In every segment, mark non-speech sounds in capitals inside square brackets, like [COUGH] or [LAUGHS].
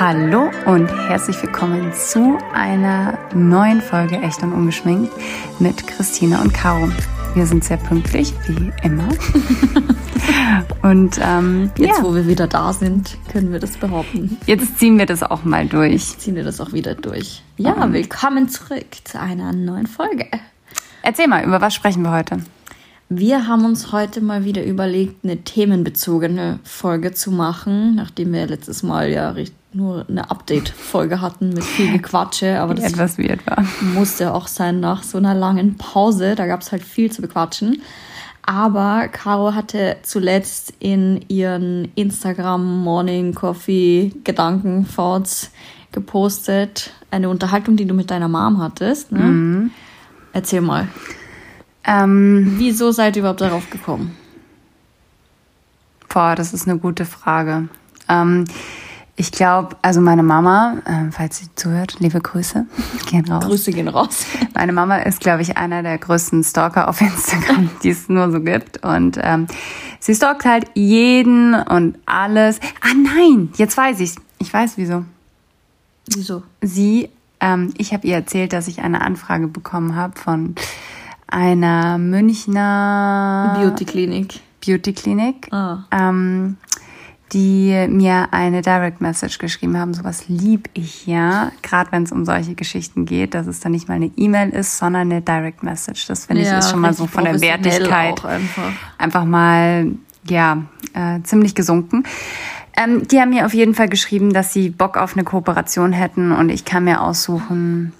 Hallo und herzlich willkommen zu einer neuen Folge Echt und Ungeschminkt mit Christina und Caro. Wir sind sehr pünktlich, wie immer. [LAUGHS] und ähm, jetzt, ja. wo wir wieder da sind, können wir das behaupten. Jetzt ziehen wir das auch mal durch. Ziehen wir das auch wieder durch. Ja, um. willkommen zurück zu einer neuen Folge. Erzähl mal, über was sprechen wir heute? Wir haben uns heute mal wieder überlegt, eine themenbezogene Folge zu machen, nachdem wir letztes Mal ja nur eine Update-Folge hatten mit viel Gequatsche, aber das etwas weird war. musste auch sein nach so einer langen Pause. Da gab es halt viel zu bequatschen. Aber Caro hatte zuletzt in ihren Instagram Morning Coffee Gedanken Thoughts gepostet eine Unterhaltung, die du mit deiner Mom hattest. Ne? Mhm. Erzähl mal. Ähm, Wieso seid ihr überhaupt darauf gekommen? Boah, das ist eine gute Frage. Ähm, ich glaube, also meine Mama, äh, falls sie zuhört, liebe Grüße, [LAUGHS] gehen raus. Grüße gehen raus. [LAUGHS] Meine Mama ist, glaube ich, einer der größten Stalker auf [LAUGHS] Instagram, die es nur so gibt. Und ähm, sie stalkt halt jeden und alles. Ah nein, jetzt weiß ich's. Ich weiß wieso. Wieso? Sie, ähm, ich habe ihr erzählt, dass ich eine Anfrage bekommen habe von einer Münchner Beauty Klinik. Beauty Klinik, ah. ähm, die mir eine Direct Message geschrieben haben. Sowas lieb ich ja, gerade wenn es um solche Geschichten geht, dass es dann nicht mal eine E-Mail ist, sondern eine Direct Message. Das finde ja, ich ist schon mal so von der Wertigkeit einfach. einfach. mal ja äh, ziemlich gesunken. Ähm, die haben mir auf jeden Fall geschrieben, dass sie Bock auf eine Kooperation hätten und ich kann mir aussuchen,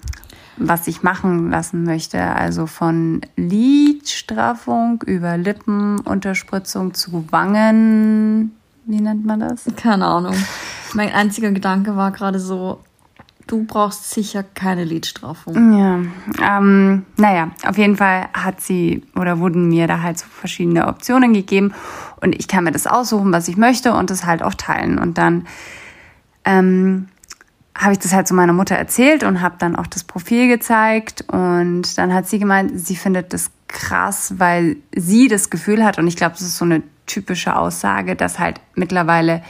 was ich machen lassen möchte. Also von Lidstraffung über Lippenunterspritzung zu Wangen. Wie nennt man das? Keine Ahnung. Mein einziger Gedanke war gerade so, du brauchst sicher keine Lidstraffung. Ja, ähm, naja, auf jeden Fall hat sie oder wurden mir da halt so verschiedene Optionen gegeben und ich kann mir das aussuchen, was ich möchte und das halt auch teilen. Und dann ähm, habe ich das halt zu meiner Mutter erzählt und habe dann auch das Profil gezeigt und dann hat sie gemeint, sie findet das krass, weil sie das Gefühl hat und ich glaube, das ist so eine typische Aussage, dass halt mittlerweile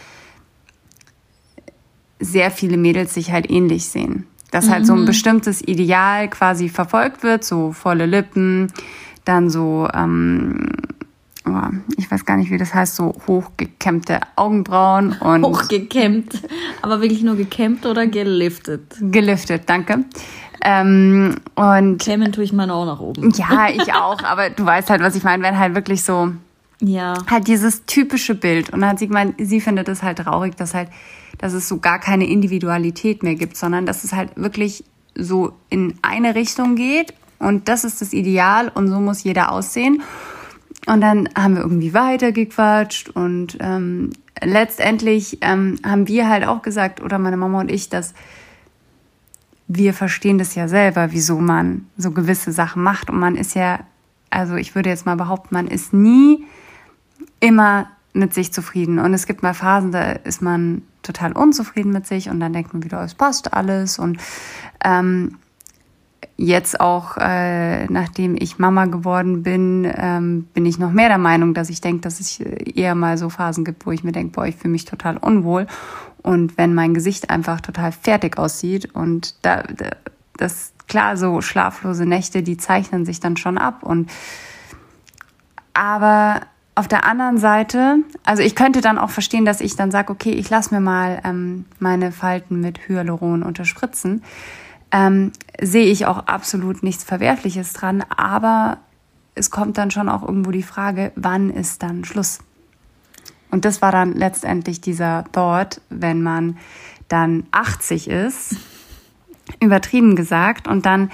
sehr viele Mädels sich halt ähnlich sehen. Dass halt so ein mhm. bestimmtes Ideal quasi verfolgt wird, so volle Lippen, dann so ähm, oh, ich weiß gar nicht, wie das heißt, so hochgekämmte Augenbrauen und. Hochgekämmt. Aber wirklich nur gekämmt oder geliftet? Geliftet, danke. Ähm, und Kämmen tue ich meine auch nach oben. Ja, ich auch, aber du weißt halt, was ich meine, wenn halt wirklich so. Ja. Halt dieses typische Bild. Und dann hat sie gemeint, sie findet es halt traurig, dass halt, dass es so gar keine Individualität mehr gibt, sondern dass es halt wirklich so in eine Richtung geht und das ist das Ideal und so muss jeder aussehen. Und dann haben wir irgendwie weitergequatscht und ähm, letztendlich ähm, haben wir halt auch gesagt, oder meine Mama und ich, dass wir verstehen das ja selber, wieso man so gewisse Sachen macht. Und man ist ja, also ich würde jetzt mal behaupten, man ist nie immer mit sich zufrieden. Und es gibt mal Phasen, da ist man total unzufrieden mit sich und dann denkt man wieder, es passt alles. Und ähm, jetzt auch, äh, nachdem ich Mama geworden bin, ähm, bin ich noch mehr der Meinung, dass ich denke, dass es eher mal so Phasen gibt, wo ich mir denke, boah, ich fühle mich total unwohl. Und wenn mein Gesicht einfach total fertig aussieht und da, da das klar, so schlaflose Nächte, die zeichnen sich dann schon ab. Und aber auf der anderen Seite, also ich könnte dann auch verstehen, dass ich dann sage, okay, ich lasse mir mal ähm, meine Falten mit Hyaluron unterspritzen ähm, sehe ich auch absolut nichts Verwerfliches dran. Aber es kommt dann schon auch irgendwo die Frage, wann ist dann Schluss? Und das war dann letztendlich dieser Thought, wenn man dann 80 ist, übertrieben gesagt, und dann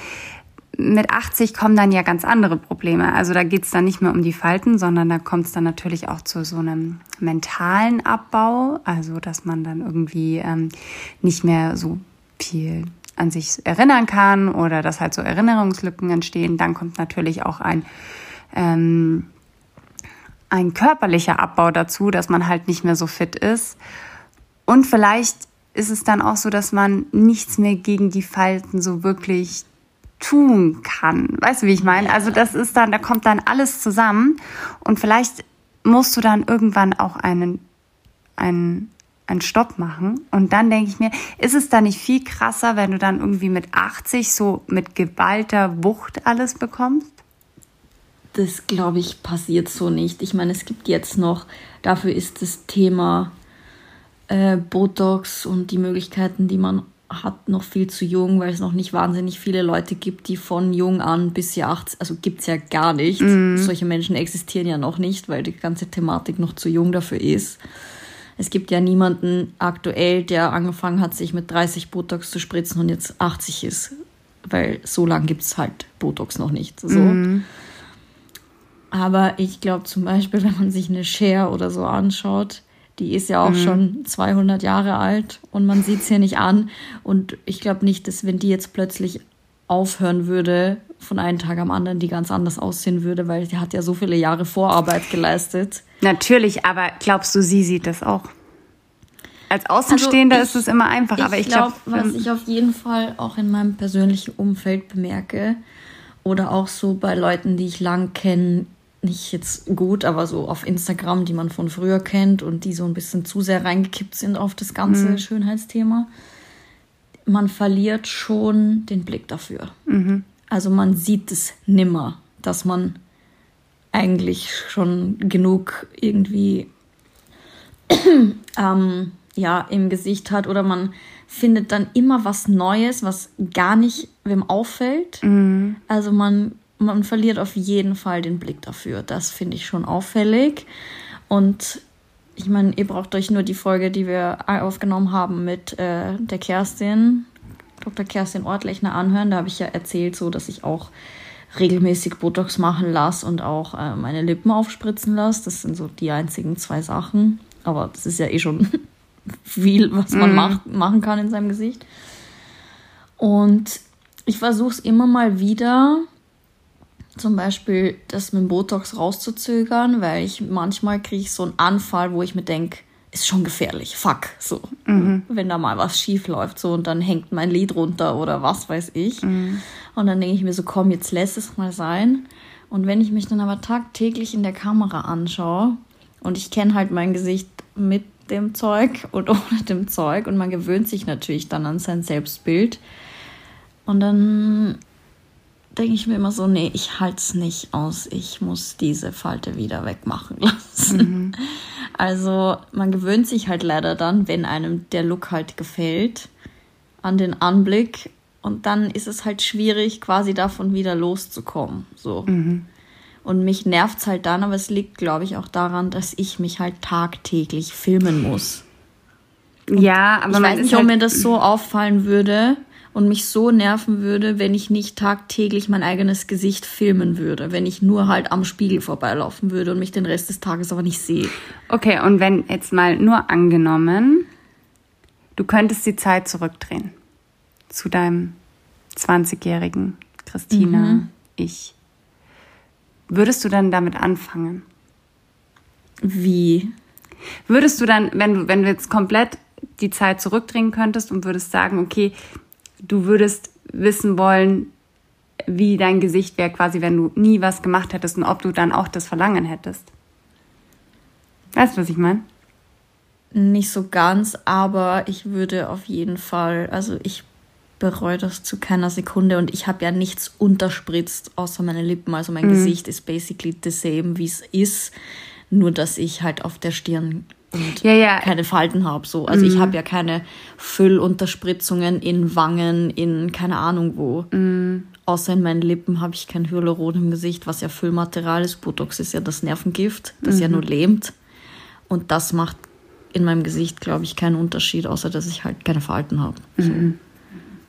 mit 80 kommen dann ja ganz andere Probleme. Also da geht es dann nicht mehr um die Falten, sondern da kommt es dann natürlich auch zu so einem mentalen Abbau, also dass man dann irgendwie ähm, nicht mehr so viel an sich erinnern kann oder dass halt so Erinnerungslücken entstehen, dann kommt natürlich auch ein, ähm, ein körperlicher Abbau dazu, dass man halt nicht mehr so fit ist. Und vielleicht ist es dann auch so, dass man nichts mehr gegen die Falten so wirklich tun kann. Weißt du, wie ich meine? Also das ist dann, da kommt dann alles zusammen und vielleicht musst du dann irgendwann auch einen, einen einen Stopp machen. Und dann denke ich mir, ist es da nicht viel krasser, wenn du dann irgendwie mit 80 so mit geballter Wucht alles bekommst? Das glaube ich passiert so nicht. Ich meine, es gibt jetzt noch, dafür ist das Thema äh, Botox und die Möglichkeiten, die man hat, noch viel zu jung, weil es noch nicht wahnsinnig viele Leute gibt, die von jung an bis sie 80, also gibt es ja gar nicht. Mm. Solche Menschen existieren ja noch nicht, weil die ganze Thematik noch zu jung dafür ist. Es gibt ja niemanden aktuell, der angefangen hat, sich mit 30 Botox zu spritzen und jetzt 80 ist. Weil so lange gibt es halt Botox noch nicht. So. Mm. Aber ich glaube zum Beispiel, wenn man sich eine Share oder so anschaut, die ist ja auch mhm. schon 200 Jahre alt und man sieht es hier nicht an. Und ich glaube nicht, dass wenn die jetzt plötzlich aufhören würde, von einem Tag am anderen die ganz anders aussehen würde, weil die hat ja so viele Jahre Vorarbeit geleistet. Natürlich, aber glaubst du, sie sieht das auch? Als Außenstehender also ich, ist es immer einfach, aber ich glaube, glaub, was ich auf jeden Fall auch in meinem persönlichen Umfeld bemerke oder auch so bei Leuten, die ich lang kenne, nicht jetzt gut, aber so auf Instagram, die man von früher kennt und die so ein bisschen zu sehr reingekippt sind auf das ganze mhm. Schönheitsthema, man verliert schon den Blick dafür. Mhm. Also man sieht es nimmer, dass man eigentlich schon genug irgendwie [CLEARS THROAT] ähm, ja, im Gesicht hat oder man findet dann immer was Neues, was gar nicht wem auffällt. Mhm. Also man man verliert auf jeden Fall den Blick dafür. Das finde ich schon auffällig. Und ich meine, ihr braucht euch nur die Folge, die wir aufgenommen haben mit äh, der Kerstin, Dr. Kerstin Ortlechner anhören. Da habe ich ja erzählt, so dass ich auch regelmäßig Botox machen lasse und auch äh, meine Lippen aufspritzen lasse. Das sind so die einzigen zwei Sachen. Aber das ist ja eh schon [LAUGHS] viel, was man mm. macht, machen kann in seinem Gesicht. Und ich versuche es immer mal wieder zum Beispiel das mit dem Botox rauszuzögern, weil ich manchmal kriege ich so einen Anfall, wo ich mir denke, ist schon gefährlich, fuck, so. Mhm. Wenn da mal was schief läuft, so, und dann hängt mein Lied runter oder was weiß ich. Mhm. Und dann denke ich mir so, komm, jetzt lässt es mal sein. Und wenn ich mich dann aber tagtäglich in der Kamera anschaue und ich kenne halt mein Gesicht mit dem Zeug und [LAUGHS] ohne dem Zeug und man gewöhnt sich natürlich dann an sein Selbstbild. Und dann denke ich mir immer so, nee, ich halte es nicht aus. Ich muss diese Falte wieder wegmachen lassen. Mhm. [LAUGHS] Also man gewöhnt sich halt leider dann, wenn einem der Look halt gefällt, an den Anblick. Und dann ist es halt schwierig, quasi davon wieder loszukommen. So. Mhm. Und mich nervt es halt dann, aber es liegt, glaube ich, auch daran, dass ich mich halt tagtäglich filmen muss. Und ja, aber ich weiß nicht, ob halt mir das so auffallen würde, und mich so nerven würde, wenn ich nicht tagtäglich mein eigenes Gesicht filmen würde, wenn ich nur halt am Spiegel vorbeilaufen würde und mich den Rest des Tages aber nicht sehe. Okay, und wenn jetzt mal nur angenommen, du könntest die Zeit zurückdrehen zu deinem 20-jährigen Christina, mhm. ich. Würdest du dann damit anfangen? Wie? Würdest du dann, wenn du, wenn du jetzt komplett die Zeit zurückdrehen könntest und würdest sagen, okay, du würdest wissen wollen, wie dein Gesicht wäre, quasi, wenn du nie was gemacht hättest und ob du dann auch das Verlangen hättest. Weißt du, was ich meine? Nicht so ganz, aber ich würde auf jeden Fall, also ich bereue das zu keiner Sekunde und ich habe ja nichts unterspritzt außer meine Lippen. Also mein mhm. Gesicht ist basically the same, wie es ist, nur dass ich halt auf der Stirn und ja, ja. keine Falten habe. So. Also mhm. ich habe ja keine Füllunterspritzungen in Wangen, in keine Ahnung wo. Mhm. Außer in meinen Lippen habe ich kein Hyaluron im Gesicht, was ja Füllmaterial ist. Botox ist ja das Nervengift, das mhm. ja nur lähmt. Und das macht in meinem Gesicht, glaube ich, keinen Unterschied, außer dass ich halt keine Falten habe. So.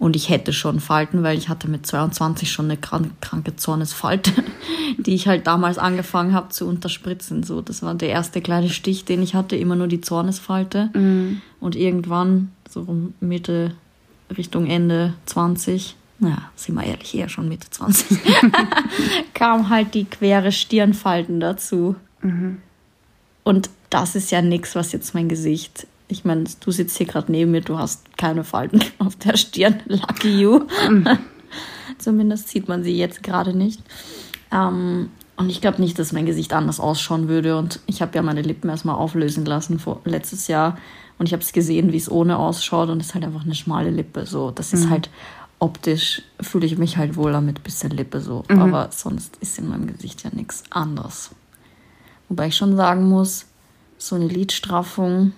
Und ich hätte schon Falten, weil ich hatte mit 22 schon eine kranke Zornesfalte, [LAUGHS] die ich halt damals angefangen habe zu unterspritzen. So, das war der erste kleine Stich, den ich hatte, immer nur die Zornesfalte. Mhm. Und irgendwann, so Mitte, Richtung Ende 20, naja, sind wir ehrlich, eher schon Mitte 20, [LAUGHS] kam halt die quere Stirnfalten dazu. Mhm. Und das ist ja nichts, was jetzt mein Gesicht ich meine, du sitzt hier gerade neben mir, du hast keine Falten [LAUGHS] auf der Stirn. Lucky you. Mhm. [LAUGHS] Zumindest sieht man sie jetzt gerade nicht. Ähm, und ich glaube nicht, dass mein Gesicht anders ausschauen würde. Und ich habe ja meine Lippen erstmal auflösen lassen vor, letztes Jahr. Und ich habe es gesehen, wie es ohne ausschaut und es ist halt einfach eine schmale Lippe. So, das ist Mhm. halt optisch fühle ich mich halt wohl damit bisschen Lippe so. Mhm. Aber sonst ist in meinem Gesicht ja nichts anderes. Wobei ich schon sagen muss, so eine Lidstraffung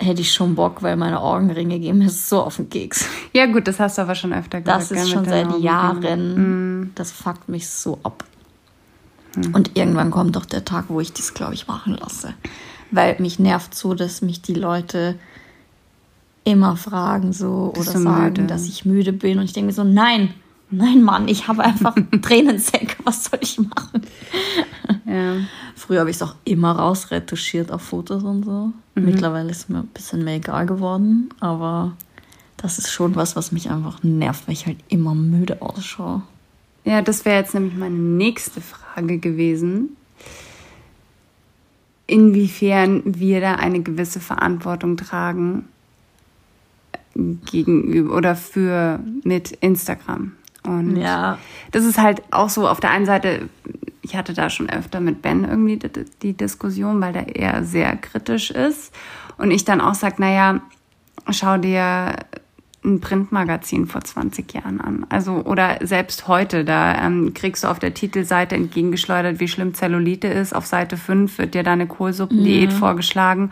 hätte ich schon Bock, weil meine Augenringe gehen mir so auf den Keks. Ja, gut, das hast du aber schon öfter gesagt. Das ist schon seit Augenringen. Jahren. Das fuckt mich so ab. Und irgendwann kommt doch der Tag, wo ich das, glaube ich, machen lasse. Weil mich nervt so, dass mich die Leute immer fragen so Bist oder sagen, müde? dass ich müde bin. Und ich denke mir so, nein, nein, Mann, ich habe einfach [LAUGHS] Tränensäcke. Was soll ich machen? Ja. Früher habe ich es auch immer rausretuschiert auf Fotos und so. Mhm. Mittlerweile ist mir ein bisschen mehr egal geworden. Aber das ist schon was, was mich einfach nervt, weil ich halt immer müde ausschaue. Ja, das wäre jetzt nämlich meine nächste Frage gewesen. Inwiefern wir da eine gewisse Verantwortung tragen gegenüber oder für mit Instagram. Und Ja. das ist halt auch so auf der einen Seite, ich hatte da schon öfter mit Ben irgendwie die, die Diskussion, weil der eher sehr kritisch ist. Und ich dann auch sage, naja, schau dir ein Printmagazin vor 20 Jahren an. Also, oder selbst heute, da ähm, kriegst du auf der Titelseite entgegengeschleudert, wie schlimm Zellulite ist. Auf Seite 5 wird dir deine Kohlsuppendiät vorgeschlagen.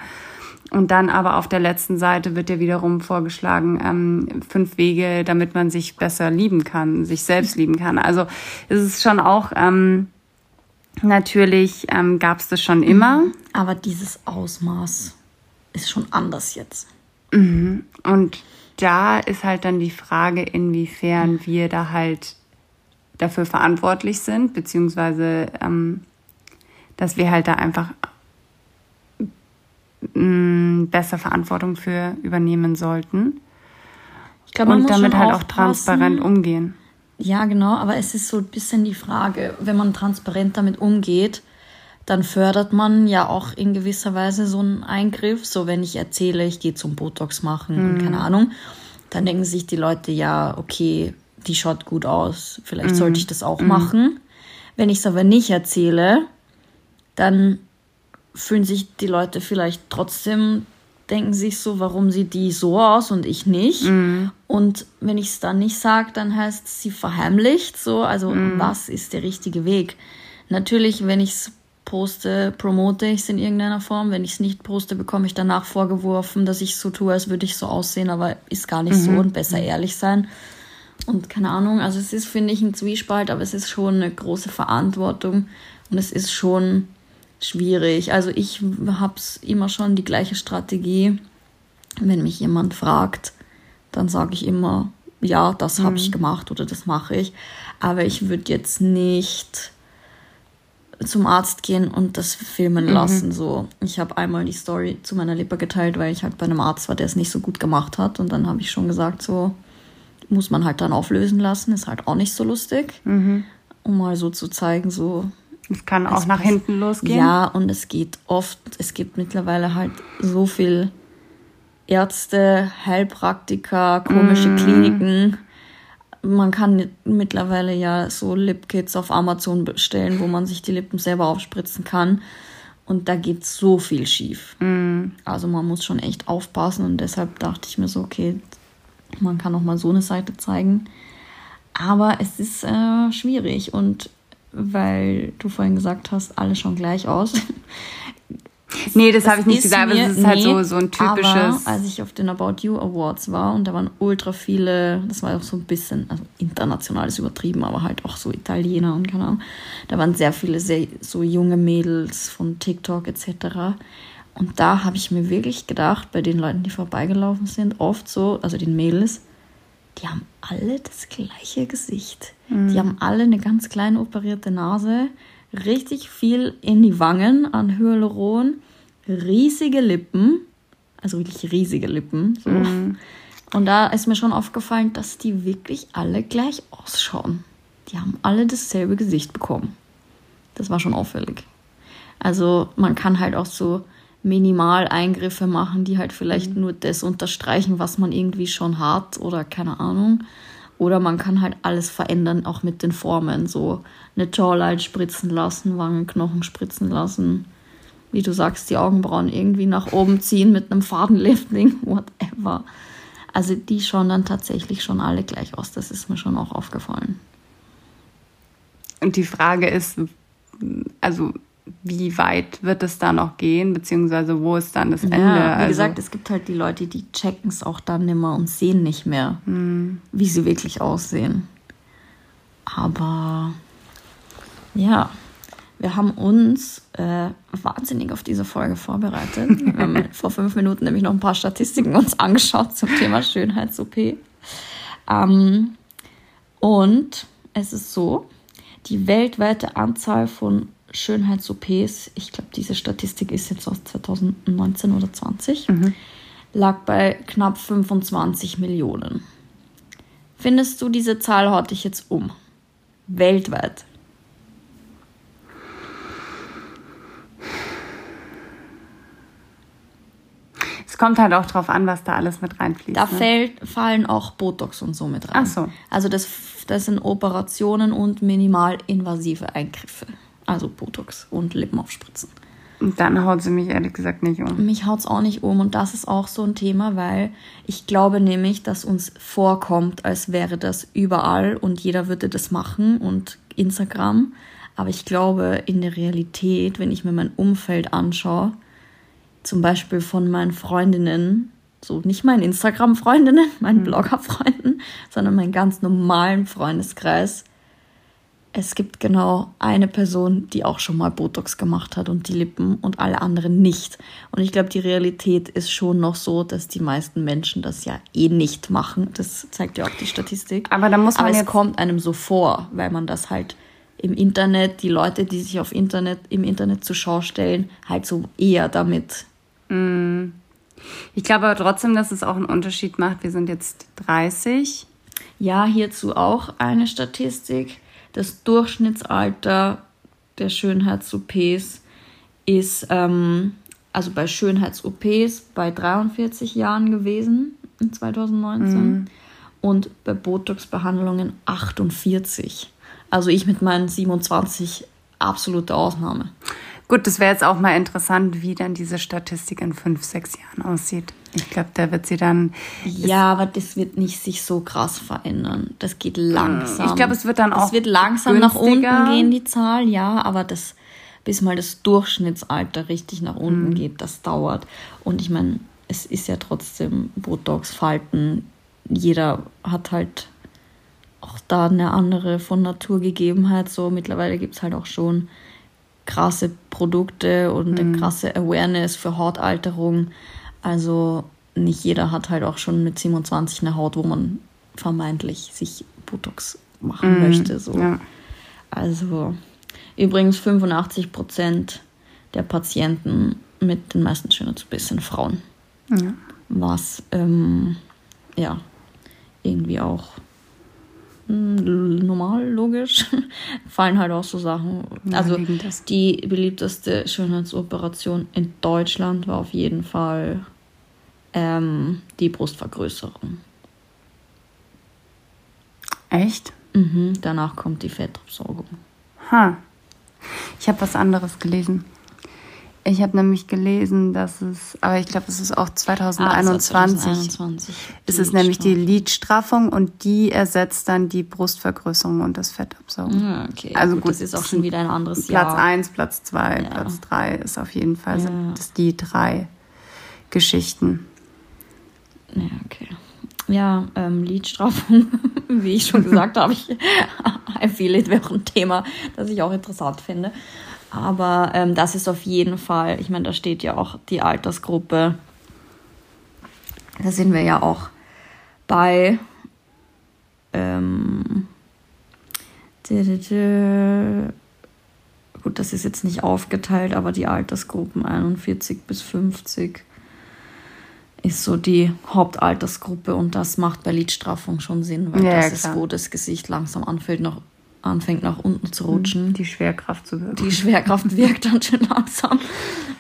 Und dann aber auf der letzten Seite wird dir wiederum vorgeschlagen, ähm, fünf Wege, damit man sich besser lieben kann, sich selbst lieben kann. Also es ist schon auch, ähm, natürlich ähm, gab es das schon immer. Aber dieses Ausmaß ist schon anders jetzt. Und da ist halt dann die Frage, inwiefern wir da halt dafür verantwortlich sind, beziehungsweise ähm, dass wir halt da einfach mh, besser Verantwortung für übernehmen sollten Ich glaube, man und muss damit halt auch transparent umgehen. Ja, genau, aber es ist so ein bisschen die Frage, wenn man transparent damit umgeht, dann fördert man ja auch in gewisser Weise so einen Eingriff. So, wenn ich erzähle, ich gehe zum Botox machen und keine Ahnung, dann denken sich die Leute, ja, okay, die schaut gut aus, vielleicht sollte ich das auch machen. Wenn ich es aber nicht erzähle, dann fühlen sich die Leute vielleicht trotzdem, denken sich so, warum sieht die so aus und ich nicht. Und wenn ich es dann nicht sage, dann heißt es, sie verheimlicht so. Also was ist der richtige Weg? Natürlich, wenn ich es poste, promote ich es in irgendeiner Form. Wenn ich es nicht poste, bekomme ich danach vorgeworfen, dass ich so tue, als würde ich so aussehen, aber ist gar nicht so und besser ehrlich sein. Und keine Ahnung, also es ist, finde ich, ein Zwiespalt, aber es ist schon eine große Verantwortung und es ist schon schwierig. Also ich habe immer schon die gleiche Strategie. Wenn mich jemand fragt, dann sage ich immer, ja, das habe ich gemacht oder das mache ich. Aber ich würde jetzt nicht zum Arzt gehen und das filmen lassen. So, ich habe einmal die Story zu meiner Lippe geteilt, weil ich halt bei einem Arzt war, der es nicht so gut gemacht hat. Und dann habe ich schon gesagt, so muss man halt dann auflösen lassen. Ist halt auch nicht so lustig, um mal so zu zeigen, so Es kann auch nach hinten losgehen. ja, und es geht oft, es gibt mittlerweile halt so viel Ärzte, Heilpraktiker, komische Kliniken. Man kann mittlerweile ja so Lipkits auf Amazon bestellen, wo man sich die Lippen selber aufspritzen kann. Und da geht so viel schief. Also man muss schon echt aufpassen und deshalb dachte ich mir so, okay, man kann auch mal so eine Seite zeigen. Aber es ist äh, schwierig und weil du vorhin gesagt hast, alle schauen gleich aus. [LAUGHS] Nee, das habe ich nicht gesagt, aber mir- es ist halt nee, so, so ein typisches. Aber als ich auf den About You Awards war und da waren ultra viele, das war auch so ein bisschen, also international ist übertrieben, aber halt auch so Italiener und keine Ahnung. Da waren sehr viele sehr, so junge Mädels von TikTok etc. Und da habe ich mir wirklich gedacht, bei den Leuten, die vorbeigelaufen sind, oft so, also den Mädels, die haben alle das gleiche Gesicht. Die haben alle eine ganz kleine operierte Nase, richtig viel in die Wangen an Hyaluron, riesige Lippen, also wirklich riesige Lippen. So. Und da ist mir schon aufgefallen, dass die wirklich alle gleich ausschauen. Die haben alle dasselbe Gesicht bekommen. Das war schon auffällig. Also man kann halt auch so Minimaleingriffe machen, die halt vielleicht nur das unterstreichen, was man irgendwie schon hat oder keine Ahnung. Oder man kann halt alles verändern, auch mit den Formen. So eine Jawline spritzen lassen, Wangenknochen spritzen lassen. wie du sagst, die Augenbrauen irgendwie nach oben ziehen mit einem Fadenlifting, [LAUGHS] whatever. Also die schauen dann tatsächlich schon alle gleich aus. Das ist mir schon auch aufgefallen. Und die Frage ist, also wie weit wird es da noch gehen, beziehungsweise wo ist dann das Ende? Ja, wie also, gesagt, es gibt halt die Leute, die checken es auch dann nimmer und sehen nicht mehr, hm. wie sie wirklich aussehen. Aber ja, wir haben uns äh, wahnsinnig auf diese Folge vorbereitet. Wir haben [LAUGHS] vor fünf Minuten nämlich noch ein paar Statistiken uns angeschaut zum Thema Schönheits-OP. Ähm, und es ist so, die weltweite Anzahl von Schönheits-OPs, ich glaube, diese Statistik ist jetzt aus 2019 oder 20, lag bei knapp 25 Millionen. Findest du, diese Zahl haut dich jetzt um? Weltweit. Es kommt halt auch drauf an, was da alles mit reinfließt. Da ne? fällt, fallen auch Botox und so mit rein. Ach so. Also das, das sind Operationen und minimalinvasive Eingriffe. Also Botox und Lippenaufspritzen. Und dann haut sie mich ehrlich gesagt nicht um. Mich haut's auch nicht um und das ist auch so ein Thema, weil ich glaube nämlich, dass uns vorkommt, als wäre das überall und jeder würde das machen und Instagram. Aber ich glaube, in der Realität, wenn ich mir mein Umfeld anschaue, zum Beispiel von meinen Freundinnen, so nicht meinen Instagram-Freundinnen, [LAUGHS] meinen Blogger-Freunden, sondern meinen ganz normalen Freundeskreis, es gibt genau eine Person, die auch schon mal Botox gemacht hat und die Lippen und alle anderen nicht. Und ich glaube, die Realität ist schon noch so, dass die meisten Menschen das ja eh nicht machen. Das zeigt ja auch die Statistik. Aber da muss man Aber es kommt einem so vor, weil man das halt im Internet, die Leute, die sich auf Internet, im Internet zur Schau stellen, halt so eher damit. Ich glaube aber trotzdem, dass es auch einen Unterschied macht. Wir sind jetzt 30. Ja, hierzu auch eine Statistik. Das Durchschnittsalter der Schönheits-OPs ist, ähm, also bei Schönheits-OPs bei 43 Jahren gewesen in 2019 und bei Botox-Behandlungen 48. Also ich mit meinen 27 absolute Ausnahme. Gut, das wäre jetzt auch mal interessant, wie dann diese Statistik in fünf, sechs Jahren aussieht. Ich glaube, da wird sie dann. Ja, aber das wird nicht sich so krass verändern. Das geht langsam. Ich glaube, es wird dann auch Es wird langsam nach günstiger. unten gehen, die Zahl, ja, aber das, bis mal das Durchschnittsalter richtig nach Mhm. unten geht, das dauert. Und ich meine, es ist ja trotzdem Botox, Falten. Jeder hat halt auch da eine andere von Naturgegebenheit. So mittlerweile gibt es halt auch schon krasse Produkte und eine krasse Awareness für Hautalterung. Also nicht jeder hat halt auch schon mit 27 eine Haut, wo man vermeintlich sich Botox machen möchte. So. Ja. Also übrigens 85 Prozent der Patienten mit den meisten Schönheits-OPs sind Frauen. Ja. Was ähm, ja irgendwie auch mm, normal, logisch, [LAUGHS] fallen halt auch so Sachen. Also Naheliegend ist. die beliebteste Schönheitsoperation in Deutschland war auf jeden Fall ähm, die Brustvergrößerung. Echt? Mhm, danach kommt die Fettabsaugung. Ha. Ich habe was anderes gelesen. Ich habe nämlich gelesen, dass es, aber ich glaube, es ist auch 2021. 2021. Es ist nämlich die Lidstraffung und die ersetzt dann die Brustvergrößerung und das Fettabsaugen. Ja, okay. Also gut, gut, das ist auch schon wieder ein anderes Platz Jahr. 1, Platz 2, Ja. Platz 3 ist auf jeden Fall Ja. das die drei Geschichten. Ja, okay. Ja, ähm, Lidstraffung, [LAUGHS] wie ich schon gesagt habe, [LAUGHS] ich it wäre ein Thema, das ich auch interessant finde. Aber ähm, das ist auf jeden Fall, ich meine, da steht ja auch die Altersgruppe. Da sind wir ja auch bei ähm, gut, das ist jetzt nicht aufgeteilt, aber die Altersgruppen 41 bis 50 ist so die Hauptaltersgruppe und das macht bei Lidstraffung schon Sinn, weil Ja, das ja, ist, wo das Gesicht langsam anfängt nach, anfängt nach unten zu rutschen. Die Schwerkraft zu wirken. Die Schwerkraft [LAUGHS] wirkt dann schon langsam.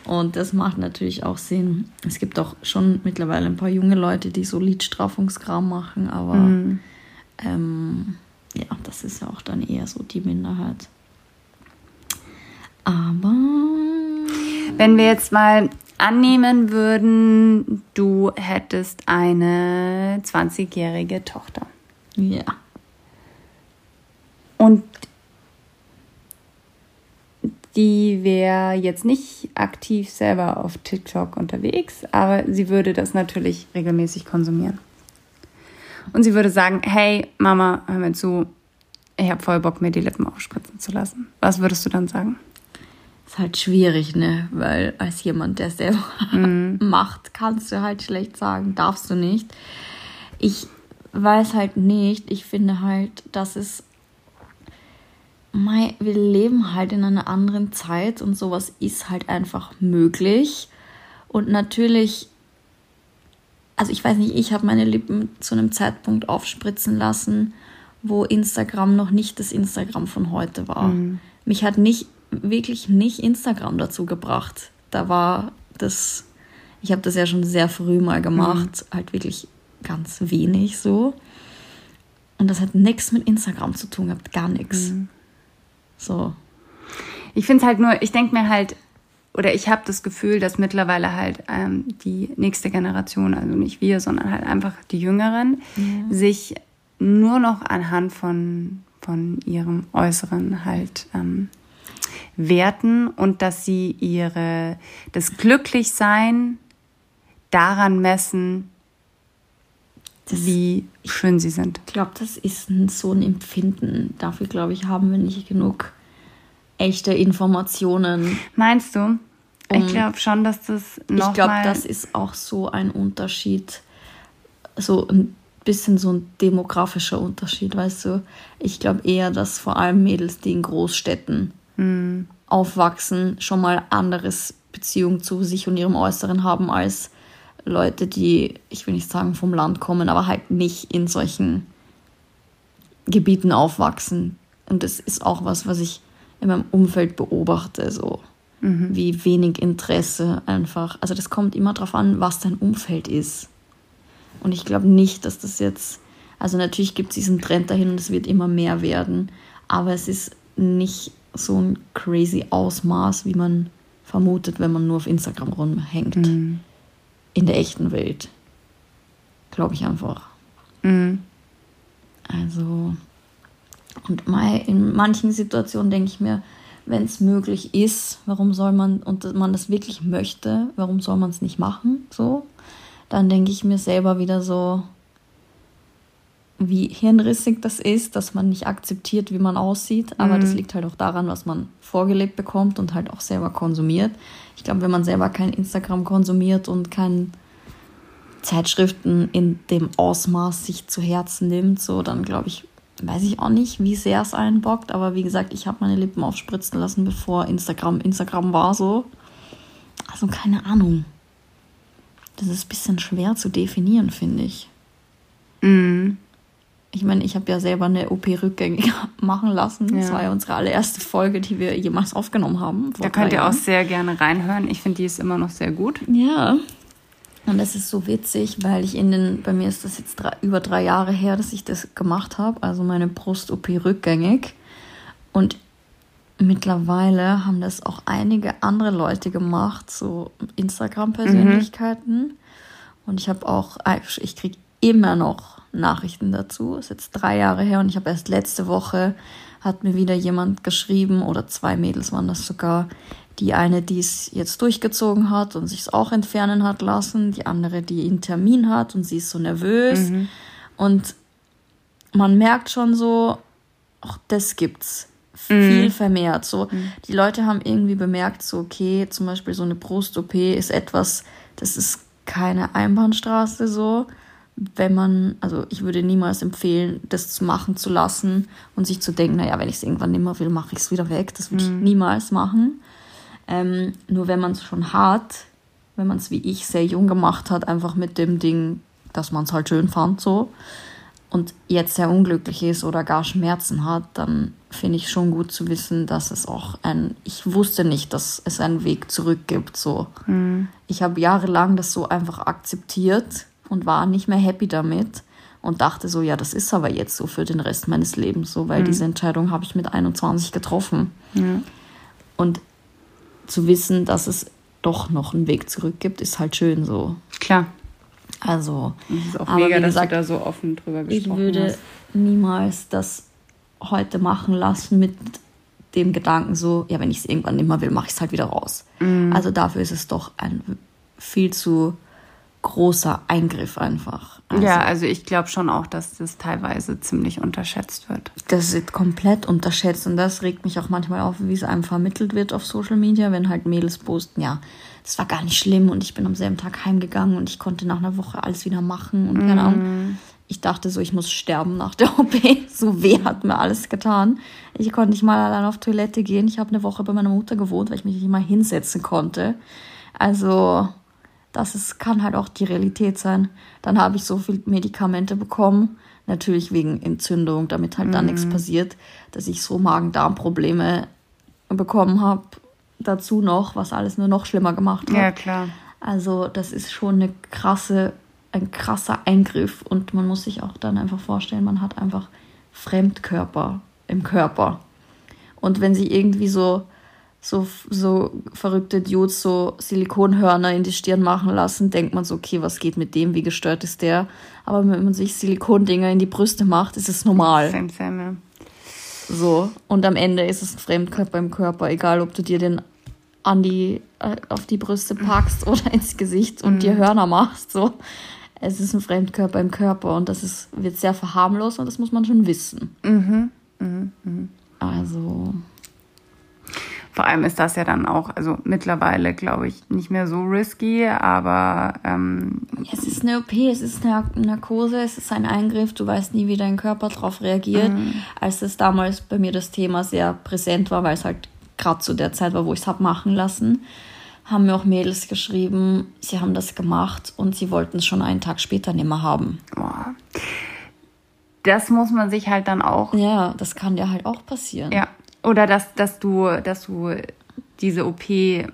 Und das macht natürlich auch Sinn. Es gibt auch schon mittlerweile ein paar junge Leute, die so Lidstraffungskram machen, aber Mhm. ähm, ja, das ist ja auch dann eher so die Minderheit. Aber Wenn wir jetzt mal annehmen würden, du hättest eine 20-jährige Tochter. Ja. Und die wäre jetzt nicht aktiv selber auf TikTok unterwegs, aber sie würde das natürlich regelmäßig konsumieren. Und sie würde sagen, hey Mama, hör mir zu, ich habe voll Bock, mir die Lippen aufspritzen zu lassen. Was würdest du dann sagen? Ist halt schwierig, ne? Weil als jemand, der es selber mhm. [LAUGHS] macht, kannst du halt schlecht sagen, darfst du nicht. Ich weiß halt nicht, ich finde halt, dass es Mei, wir leben halt in einer anderen Zeit und sowas ist halt einfach möglich. Und natürlich, also ich weiß nicht, ich habe meine Lippen zu einem Zeitpunkt aufspritzen lassen, wo Instagram noch nicht das Instagram von heute war. Mhm. Mich hat nicht, wirklich nicht Instagram dazu gebracht. Da war das, ich habe das ja schon sehr früh mal gemacht, mhm. halt wirklich ganz wenig so. Und das hat nichts mit Instagram zu tun gehabt, gar nichts. Mhm. So. Ich finde es halt nur, ich denke mir halt, oder ich habe das Gefühl, dass mittlerweile halt ähm, die nächste Generation, also nicht wir, sondern halt einfach die Jüngeren, ja. sich nur noch anhand von, von ihrem Äußeren halt ähm, werten und dass sie ihre, das Glücklichsein daran messen, das, wie schön sie sind. Ich glaube, das ist ein, so ein Empfinden. Dafür, glaube ich, haben wir nicht genug echte Informationen. Meinst du? Um, ich glaube schon, dass das noch Ich glaube, das ist auch so ein Unterschied. So ein bisschen so ein demografischer Unterschied, weißt du? Ich glaube eher, dass vor allem Mädels, die in Großstädten mm. aufwachsen, schon mal anderes Beziehung zu sich und ihrem Äußeren haben als Leute, die, ich will nicht sagen vom Land kommen, aber halt nicht in solchen Gebieten aufwachsen. Und das ist auch was, was ich in meinem Umfeld beobachte, so mhm. wie wenig Interesse einfach. Also das kommt immer darauf an, was dein Umfeld ist. Und ich glaube nicht, dass das jetzt, also natürlich gibt es diesen Trend dahin und es wird immer mehr werden, aber es ist nicht so ein crazy Ausmaß, wie man vermutet, wenn man nur auf Instagram rumhängt. Mhm in der echten Welt. Glaube ich einfach. Mhm. Also, und in manchen Situationen denke ich mir, wenn es möglich ist, warum soll man, und man das wirklich möchte, warum soll man es nicht machen? So, dann denke ich mir selber wieder so, wie hirnrissig das ist, dass man nicht akzeptiert, wie man aussieht. Aber mhm. das liegt halt auch daran, was man vorgelebt bekommt und halt auch selber konsumiert. Ich glaube, wenn man selber kein Instagram konsumiert und kein Zeitschriften in dem Ausmaß sich zu Herzen nimmt, so dann glaube ich, weiß ich auch nicht, wie sehr es einen bockt. Aber wie gesagt, ich habe meine Lippen aufspritzen lassen, bevor Instagram Instagram war so. Also keine Ahnung. Das ist ein bisschen schwer zu definieren, finde ich. Mhm ich meine, ich habe ja selber eine OP rückgängig [LAUGHS] machen lassen. Ja. Das war ja unsere allererste Folge, die wir jemals aufgenommen haben. Da könnt ihr auch sehr gerne reinhören. Ich finde, die ist immer noch sehr gut. Ja. Und das ist so witzig, weil ich in den, bei mir ist das jetzt drei, über drei Jahre her, dass ich das gemacht habe, also meine Brust-OP rückgängig. Und mittlerweile haben das auch einige andere Leute gemacht, so Instagram-Persönlichkeiten. Mhm. Und ich habe auch, ich kriege immer noch Nachrichten dazu. Ist jetzt drei Jahre her und ich habe erst letzte Woche hat mir wieder jemand geschrieben oder zwei Mädels waren das sogar. Die eine, die es jetzt durchgezogen hat und sich es auch entfernen hat lassen, die andere, die einen Termin hat und sie ist so nervös. Mhm. Und man merkt schon so, auch das gibt's viel mhm. vermehrt. So, mhm. die Leute haben irgendwie bemerkt, so, okay, zum Beispiel so eine Brust-OP ist etwas, das ist keine Einbahnstraße so wenn man, also ich würde niemals empfehlen, das machen zu lassen und sich zu denken, naja, wenn ich es irgendwann nicht mehr will, mache ich es wieder weg. Das würde mhm. ich niemals machen. Ähm, nur wenn man es schon hat, wenn man es wie ich sehr jung gemacht hat, einfach mit dem Ding, dass man es halt schön fand so und jetzt sehr unglücklich ist oder gar Schmerzen hat, dann finde ich schon gut zu wissen, dass es auch ein, ich wusste nicht, dass es einen Weg zurück gibt. So. Mhm. Ich habe jahrelang das so einfach akzeptiert und war nicht mehr happy damit und dachte so, ja, das ist aber jetzt so für den Rest meines Lebens so, weil mhm. diese Entscheidung habe ich mit 21 getroffen. Mhm. Und zu wissen, dass es doch noch einen Weg zurück gibt, ist halt schön so. Klar. Also, Das ist auch aber mega, wie dass gesagt, du da so offen drüber ich gesprochen würde hast. niemals das heute machen lassen mit dem Gedanken so, ja, wenn ich es irgendwann nicht mehr will, mache ich es halt wieder raus. Mhm. Also dafür ist es doch ein viel zu großer Eingriff einfach. Also, ja, also ich glaube schon auch, dass das teilweise ziemlich unterschätzt wird. Das wird komplett unterschätzt und das regt mich auch manchmal auf, wie es einem vermittelt wird auf Social Media, wenn halt Mädels posten, ja, das war gar nicht schlimm und ich bin am selben Tag heimgegangen und ich konnte nach einer Woche alles wieder machen und keine Ahnung. Ich dachte so, ich muss sterben nach der [LAUGHS] OP. So weh hat mir alles getan. Ich konnte nicht mal allein auf Toilette gehen. Ich habe eine Woche bei meiner Mutter gewohnt, weil ich mich nicht mal hinsetzen konnte. Also das ist, kann halt auch die Realität sein. Dann habe ich so viel Medikamente bekommen, natürlich wegen Entzündung, damit halt dann nichts passiert, dass ich so Magen-Darm-Probleme bekommen habe. Dazu noch, was alles nur noch schlimmer gemacht hat. Ja, klar. Also das ist schon eine krasse, ein krasser Eingriff und man muss sich auch dann einfach vorstellen, man hat einfach Fremdkörper im Körper. Und wenn sie irgendwie so, so, so verrückte Dudes so Silikonhörner in die Stirn machen lassen, denkt man so, okay, was geht mit dem, wie gestört ist der? Aber wenn man sich Silikondinger in die Brüste macht, ist es normal. Same, same, ja. So. Und am Ende ist es ein Fremdkörper im Körper, egal ob du dir den an die, äh, auf die Brüste packst oder [LAUGHS] ins Gesicht und dir Hörner machst. So. Es ist ein Fremdkörper im Körper und das ist, wird sehr verharmlost und das muss man schon wissen. Also, Vor allem ist das ja dann auch, also mittlerweile glaube ich nicht mehr so risky, aber ähm, es ist eine OP, es ist eine Narkose, es ist ein Eingriff, du weißt nie, wie dein Körper darauf reagiert. Als das damals bei mir das Thema sehr präsent war, weil es halt gerade zu der Zeit war, wo ich es habe machen lassen, haben mir auch Mädels geschrieben, sie haben das gemacht und sie wollten es schon einen Tag später nicht mehr haben. das muss man sich halt dann auch Ja, das kann dir halt auch passieren. Ja. Oder dass, dass du, dass du diese OP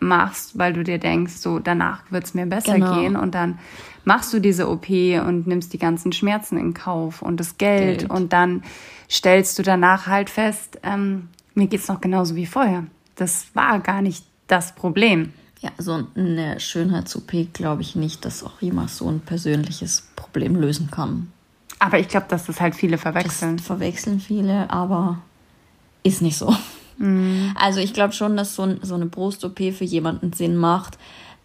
machst, weil du dir denkst, so danach wird es mir besser Genau. gehen und dann machst du diese OP und nimmst die ganzen Schmerzen in Kauf und das Geld, Geld. und dann stellst du danach halt fest, ähm, mir geht's noch genauso wie vorher. Das war gar nicht das Problem. Ja, so eine Schönheits-OP glaube ich nicht, dass auch jemand so ein persönliches Problem lösen kann. Aber ich glaube, dass das halt viele Das verwechseln. verwechseln viele, aber ist nicht so. Also ich glaube schon, dass so, ein, so eine Brust-OP für jemanden Sinn macht,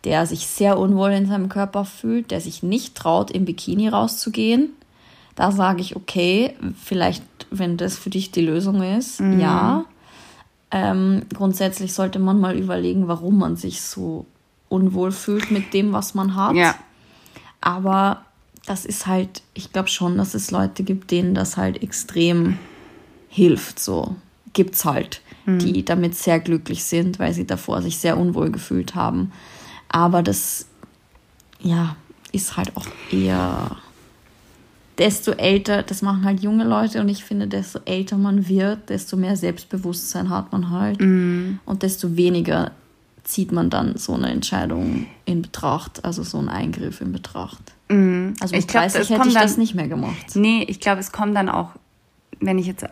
der sich sehr unwohl in seinem Körper fühlt, der sich nicht traut, im Bikini rauszugehen. Da sage ich, okay, vielleicht, wenn das für dich die Lösung ist, ja. Ähm, grundsätzlich sollte man mal überlegen, warum man sich so unwohl fühlt mit dem, was man hat. Ja. Aber das ist halt, ich glaube schon, dass es Leute gibt, denen das halt extrem hilft. So gibt's halt, die damit sehr glücklich sind, weil sie davor sich sehr unwohl gefühlt haben. Aber das, ja, ist halt auch eher desto älter, das machen halt junge Leute und ich finde, desto älter man wird, desto mehr Selbstbewusstsein hat man halt und desto weniger zieht man dann so eine Entscheidung in Betracht, also so einen Eingriff in Betracht. Also mit Ich glaub, 30 es hätte ich das dann- nicht mehr gemacht. Nee, ich glaube, es kommen dann auch, wenn ich jetzt,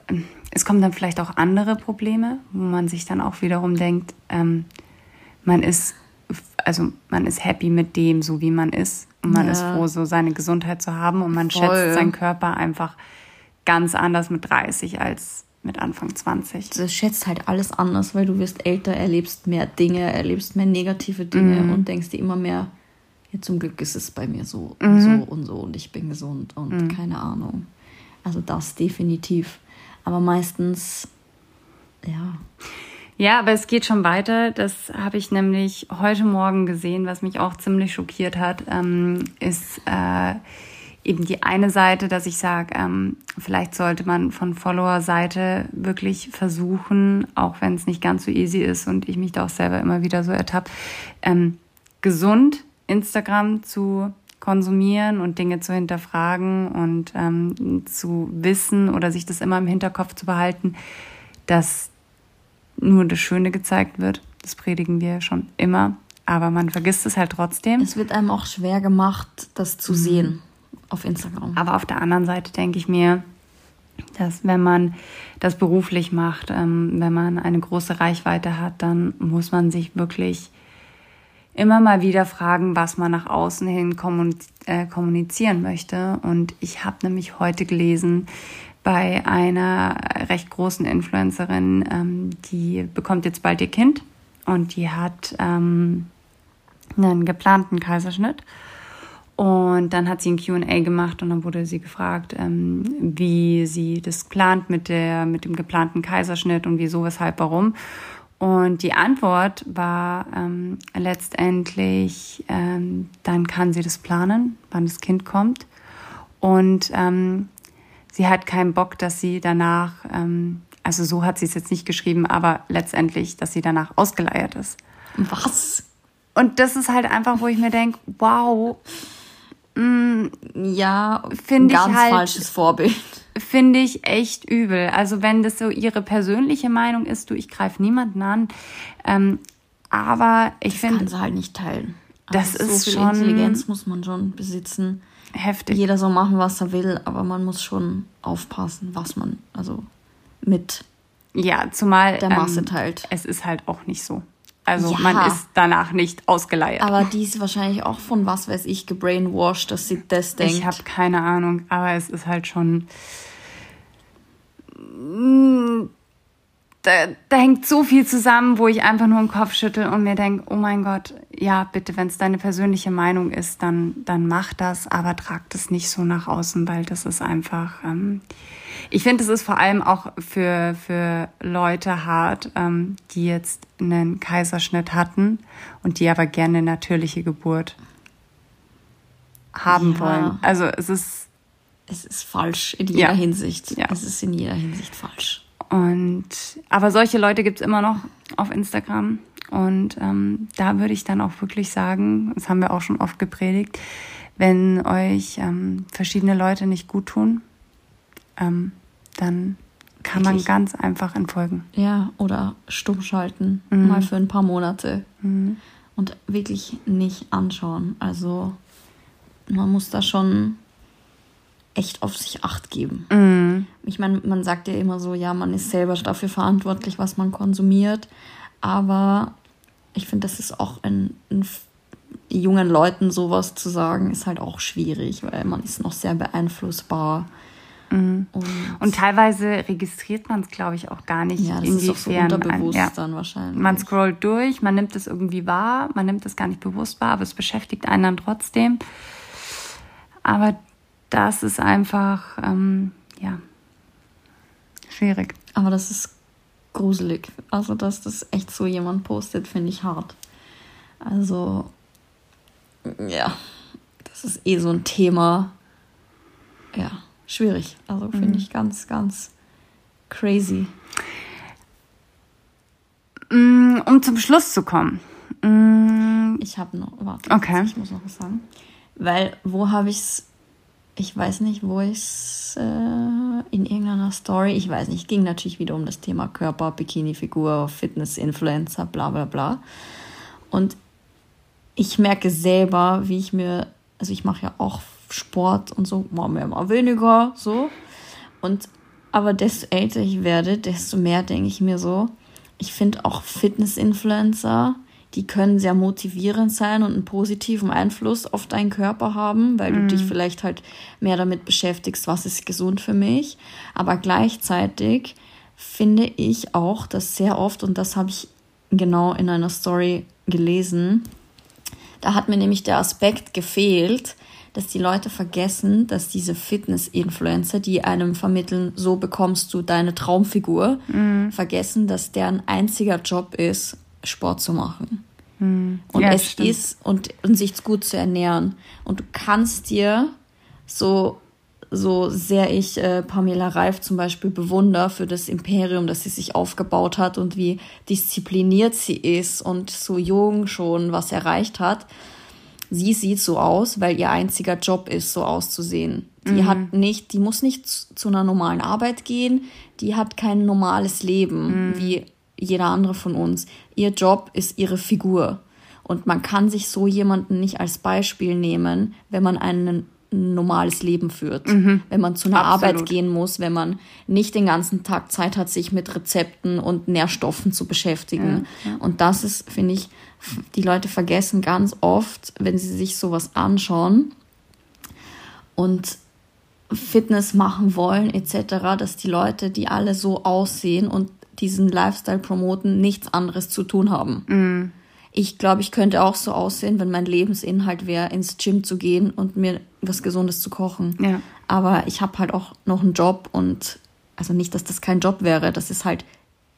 es kommen dann vielleicht auch andere Probleme, wo man sich dann auch wiederum denkt, ähm, man ist, also man ist happy mit dem, so wie man ist. Und man Ja. ist froh, so seine Gesundheit zu haben. Und man Voll. schätzt seinen Körper einfach ganz anders mit 30 als mit Anfang 20. Du schätzt halt alles anders, weil du wirst älter, erlebst mehr Dinge, erlebst mehr negative Dinge Mhm. und denkst dir immer mehr, ja, zum Glück ist es bei mir so und so und so und ich bin gesund und Mhm. keine Ahnung. Also das definitiv. Aber meistens, ja, Ja, aber es geht schon weiter. Das habe ich nämlich heute Morgen gesehen, was mich auch ziemlich schockiert hat, ähm, ist äh, eben die eine Seite, dass ich sage, ähm, vielleicht sollte man von Follower-Seite wirklich versuchen, auch wenn es nicht ganz so easy ist und ich mich da auch selber immer wieder so ertappe, ähm, gesund Instagram zu konsumieren und Dinge zu hinterfragen und ähm, zu wissen oder sich das immer im Hinterkopf zu behalten, dass nur das Schöne gezeigt wird. Das predigen wir schon immer. Aber man vergisst es halt trotzdem. es wird einem auch schwer gemacht, das Mhm. zu sehen auf Instagram. Aber auf der anderen Seite denke ich mir, dass wenn man das beruflich macht, ähm, wenn man eine große Reichweite hat, dann muss man sich wirklich immer mal wieder fragen, was man nach außen hin äh, kommunizieren möchte. Und ich habe nämlich heute gelesen bei einer recht großen Influencerin, ähm, die bekommt jetzt bald ihr Kind und die hat ähm, einen geplanten Kaiserschnitt. Und dann hat sie ein QA gemacht und dann wurde sie gefragt, ähm, wie sie das plant mit, der, mit dem geplanten Kaiserschnitt und wieso, weshalb, warum. Und die Antwort war ähm, letztendlich, ähm, dann kann sie das planen, wann das Kind kommt. Und ähm, sie hat keinen Bock, dass sie danach, ähm, also so hat sie es jetzt nicht geschrieben, aber letztendlich, dass sie danach ausgeleiert ist. Was? Und das ist halt einfach, wo ich mir denke, wow. Mh, ja, finde ich halt, falsches Vorbild finde ich echt übel. Also wenn das so ihre persönliche Meinung ist, du, ich greife niemanden an. Ähm, aber ich finde. kann sie halt nicht teilen. Das also ist so viel schon. Intelligenz muss man schon besitzen. Heftig. Jeder soll machen, was er will, aber man muss schon aufpassen, was man also mit ja, zumal der Masse ähm, teilt. Es ist halt auch nicht so. Also ja, man ist danach nicht ausgeleiert. Aber die ist wahrscheinlich auch von was weiß ich gebrainwashed, dass sie das denkt. Ich habe keine Ahnung, aber es ist halt schon da, da, hängt so viel zusammen, wo ich einfach nur im Kopf schüttel und mir denke, oh mein Gott, ja, bitte, wenn es deine persönliche Meinung ist, dann, dann mach das, aber trag das nicht so nach außen, weil das ist einfach, ähm, ich finde, es ist vor allem auch für, für Leute hart, ähm, die jetzt einen Kaiserschnitt hatten und die aber gerne eine natürliche Geburt haben ja. wollen. Also es ist es ist falsch in jeder ja. Hinsicht. Ja. Es ist in jeder Hinsicht falsch. Und aber solche Leute gibt es immer noch auf Instagram. Und ähm, da würde ich dann auch wirklich sagen, das haben wir auch schon oft gepredigt, wenn euch ähm, verschiedene Leute nicht gut tun, ähm, dann kann wirklich? man ganz einfach entfolgen. Ja, oder stumm schalten, mhm. mal für ein paar Monate. Mhm. Und wirklich nicht anschauen. Also man muss da schon echt auf sich acht geben. Mhm. Ich meine, man sagt ja immer so, ja, man ist selber dafür verantwortlich, was man konsumiert. Aber ich finde, das ist auch in, in jungen Leuten sowas zu sagen, ist halt auch schwierig, weil man ist noch sehr beeinflussbar. Mhm. Und, und, teilweise registriert man es, glaube ich, auch gar nicht. Ja, das inwiefern ist auch so unterbewusst ja. dann wahrscheinlich. Man scrollt durch, man nimmt es irgendwie wahr, man nimmt es gar nicht bewusst wahr, aber es beschäftigt einen dann trotzdem. Aber das ist einfach, ähm, ja, schwierig. Aber das ist gruselig. Also, dass das echt so jemand postet, finde ich hart. Also, ja, das ist eh so ein Thema. Ja, schwierig. Also, finde mhm. ich ganz, ganz crazy. Mm, um zum Schluss zu kommen. Mm. Ich habe noch, warte, okay. ich muss noch was sagen. Weil, wo habe ich es ich weiß nicht, wo ich es äh, in irgendeiner Story, ich weiß nicht, ging natürlich wieder um das Thema Körper, Bikini-Figur, Fitness-Influencer, bla bla bla. Und ich merke selber, wie ich mir, also ich mache ja auch Sport und so, mal mehr, mal weniger, so. Und aber desto älter ich werde, desto mehr denke ich mir so, ich finde auch Fitness-Influencer die können sehr motivierend sein und einen positiven Einfluss auf deinen Körper haben, weil mhm. du dich vielleicht halt mehr damit beschäftigst, was ist gesund für mich. Aber gleichzeitig finde ich auch, dass sehr oft, und das habe ich genau in einer Story gelesen, da hat mir nämlich der Aspekt gefehlt, dass die Leute vergessen, dass diese Fitness-Influencer, die einem vermitteln, so bekommst du deine Traumfigur, mhm. vergessen, dass deren einziger Job ist, Sport zu machen. Hm. Und ja, es stimmt. ist und, und sich gut zu ernähren. Und du kannst dir so so sehr ich äh, Pamela Reif zum Beispiel bewundere für das Imperium, das sie sich aufgebaut hat und wie diszipliniert sie ist und so jung schon was erreicht hat. Sie sieht so aus, weil ihr einziger Job ist, so auszusehen. Die mhm. hat nicht, die muss nicht zu einer normalen Arbeit gehen, die hat kein normales Leben, mhm. wie jeder andere von uns. Ihr Job ist ihre Figur. Und man kann sich so jemanden nicht als Beispiel nehmen, wenn man einen ein normales Leben führt. Mhm. Wenn man zu einer Absolut. Arbeit gehen muss, wenn man nicht den ganzen Tag Zeit hat, sich mit Rezepten und Nährstoffen zu beschäftigen. Ja, ja. Und das ist, finde ich, die Leute vergessen ganz oft, wenn sie sich sowas anschauen und Fitness machen wollen etc., dass die Leute, die alle so aussehen und diesen Lifestyle promoten, nichts anderes zu tun haben. Mhm. Ich glaube, ich könnte auch so aussehen, wenn mein Lebensinhalt wäre, ins Gym zu gehen und mir was Gesundes zu kochen. Ja. Aber ich habe halt auch noch einen Job und also nicht, dass das kein Job wäre, das ist halt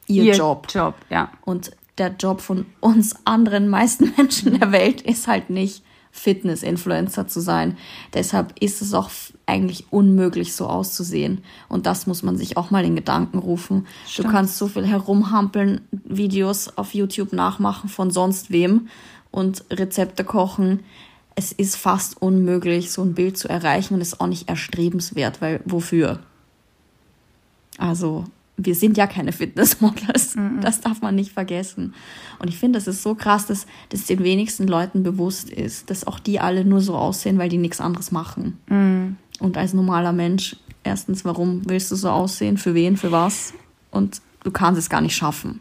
ihr, ihr Job. Job, ja. Und der Job von uns anderen meisten [LAUGHS] Menschen der Welt ist halt nicht Fitness-Influencer zu sein. Deshalb ist es auch eigentlich unmöglich, so auszusehen. Und das muss man sich auch mal in Gedanken rufen. Stimmt. Du kannst so viel herumhampeln, Videos auf YouTube nachmachen von sonst wem und Rezepte kochen. Es ist fast unmöglich, so ein Bild zu erreichen und ist auch nicht erstrebenswert, weil wofür? Also wir sind ja keine Fitnessmodels. Mhm. Das darf man nicht vergessen. Und ich finde, das ist so krass, dass das den wenigsten Leuten bewusst ist, dass auch die alle nur so aussehen, weil die nichts anderes machen. Mhm. Und als normaler Mensch, erstens, warum willst du so aussehen? Für wen? Für was? Und du kannst es gar nicht schaffen.